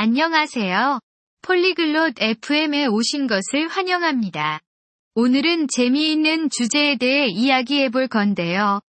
안녕하세요. 폴리글롯 FM에 오신 것을 환영합니다. 오늘은 재미있는 주제에 대해 이야기해 볼 건데요.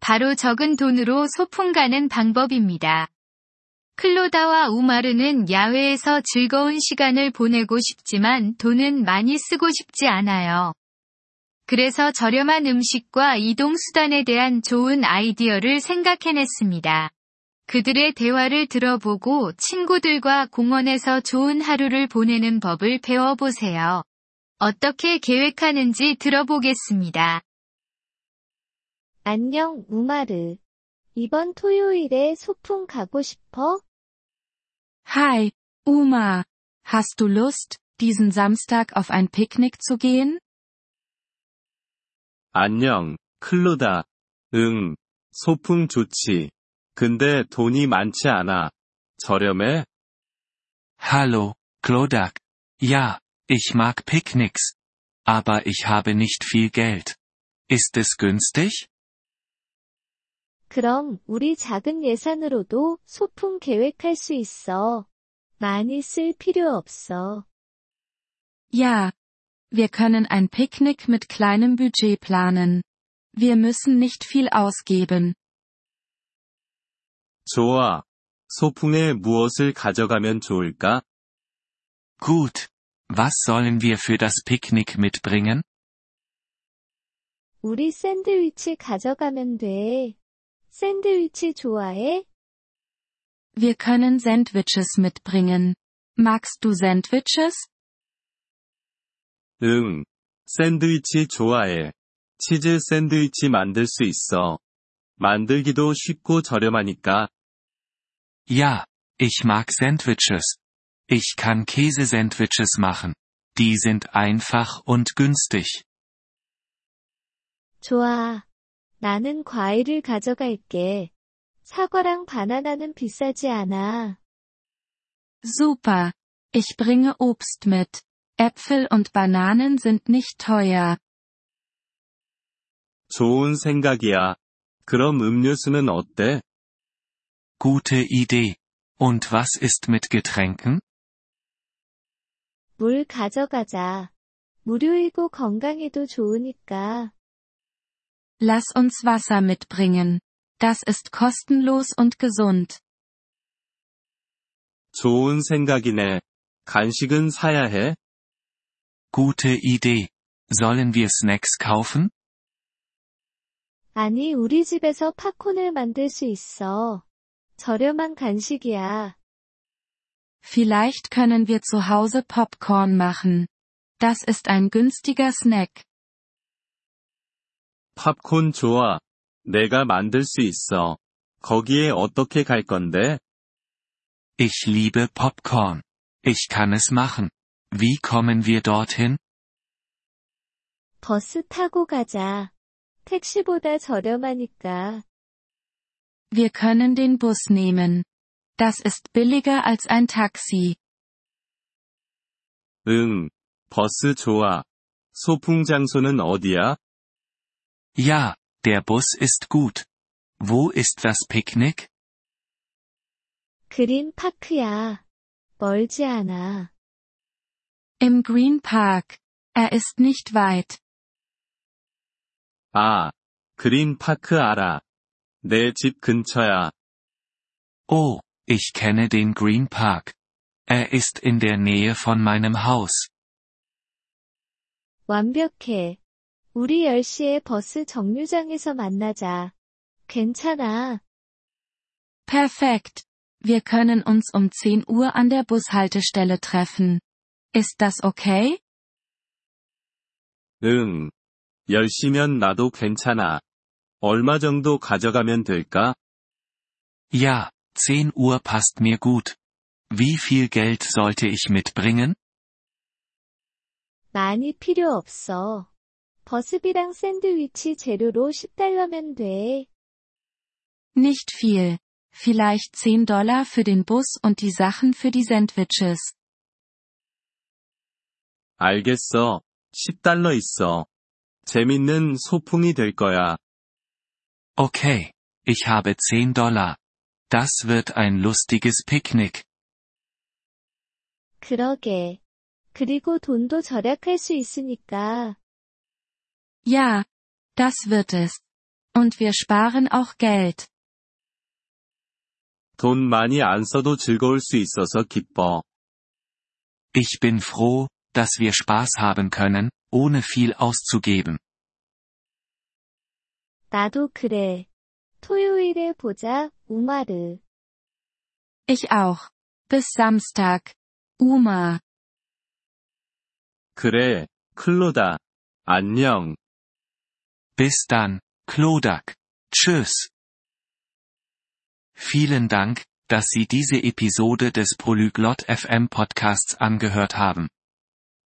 바로 적은 돈으로 소풍 가는 방법입니다. 클로다와 우마르는 야외에서 즐거운 시간을 보내고 싶지만 돈은 많이 쓰고 싶지 않아요. 그래서 저렴한 음식과 이동 수단에 대한 좋은 아이디어를 생각해냈습니다. 그들의 대화를 들어보고 친구들과 공원에서 좋은 하루를 보내는 법을 배워보세요. 어떻게 계획하는지 들어보겠습니다. 안녕, 우마르. 이번 토요일에 소풍 가고 싶어? Hi, Uma. Hast du Lust, diesen Samstag auf ein Picknick zu gehen? 안녕, 클로다. 응, 소풍 좋지. 근데 돈이 많지 않아. 저렴해? Hallo, Klodak. Ja, ich mag Picknicks. Aber ich habe nicht viel Geld. Ist es günstig? 그럼 우리 작은 예산으로도 소풍 계획할 수 있어. 많이 쓸 필요 없어. Ja. Wir können ein Picknick mit kleinem Budget planen. Wir müssen nicht viel ausgeben. 좋아. 소풍에 무엇을 가져가면 좋을까? Gut. Was sollen wir für das Picknick mitbringen? 우리 샌드위치 가져가면 돼. 샌드위치 좋아해? Wir können Sandwiches mitbringen. Magst du Sandwiches? 응. 샌드위치 좋아해. 치즈 샌드위치 만들 수 있어. 만들기도 쉽고 저렴하니까. Ja, ich mag Sandwiches. Ich kann Käsesandwiches machen. Die sind einfach und günstig. 좋아. 나는 과일을 가져갈게. 사과랑 바나나는 비싸지 않아. Super. Ich bringe Obst mit. Äpfel und Bananen sind nicht teuer. 좋은 생각이야. 그럼 음료수는 어때? Gute Idee. Und was ist mit Getränken? 물 가져가자. 무료이고 건강에도 좋으니까. Lass uns Wasser mitbringen. Das ist kostenlos und gesund. 좋은 생각이네. 간식은 사야 해? Gute Idee. Sollen wir Snacks kaufen? 아니, 우리 집에서 팝콘을 만들 수 있어. 저렴한 간식이야. Vielleicht können wir zu Hause Popcorn machen. Das ist ein günstiger Snack. 팝콘 좋아. 내가 만들 수 있어. 거기에 어떻게 갈 건데? Ich liebe Popcorn. Ich kann es machen. Wie kommen wir dorthin? 버스 타고 가자. 택시보다 저렴하니까. Wir können den Bus nehmen. Das ist billiger als ein Taxi. 응. 버스 좋아. 소풍 장소는 어디야? Ja, der Bus ist gut. Wo ist das Picknick? 그린 파크야. 멀지 않아. Im Green Park. Er ist nicht weit. 아, 그린 파크 알아. 내 집 근처야. Oh, ich kenne den Green Park. Er ist in der Nähe von meinem Haus. 완벽해. 우리 10시에 버스 정류장에서 만나자. 괜찮아. Perfekt. Wir können uns um 10 Uhr an der Bushaltestelle treffen. Ist das okay? 응. 10시면 나도 괜찮아. 얼마 정도 가져가면 될까? Ja, 10 Uhr passt mir gut. Wie viel Geld sollte ich mitbringen? 많이 필요 없어. 버스비랑 샌드위치 재료로 10달러면 돼. Nicht viel. Vielleicht 10 Dollar für den Bus und die Sachen für die Sandwiches. 알겠어. 10달러 있어. 재밌는 소풍이 될 거야. Okay. Ich habe 10 Dollar. Das wird ein lustiges Picknick. 그러게. 그리고 돈도 절약할 수 있으니까. Ja, das wird es. Und wir sparen auch Geld. 돈 많이 안 써도 즐거울 수 있어서 기뻐. Ich bin froh, dass wir Spaß haben können, ohne viel auszugeben. 나도 그래. 토요일에 보자, 우마르. Ich auch. Bis Samstag. Uma. 그래, 클로다. 안녕. Bis dann, Klodak. Tschüss. Vielen Dank, dass Sie diese Episode des Polyglot FM Podcasts angehört haben.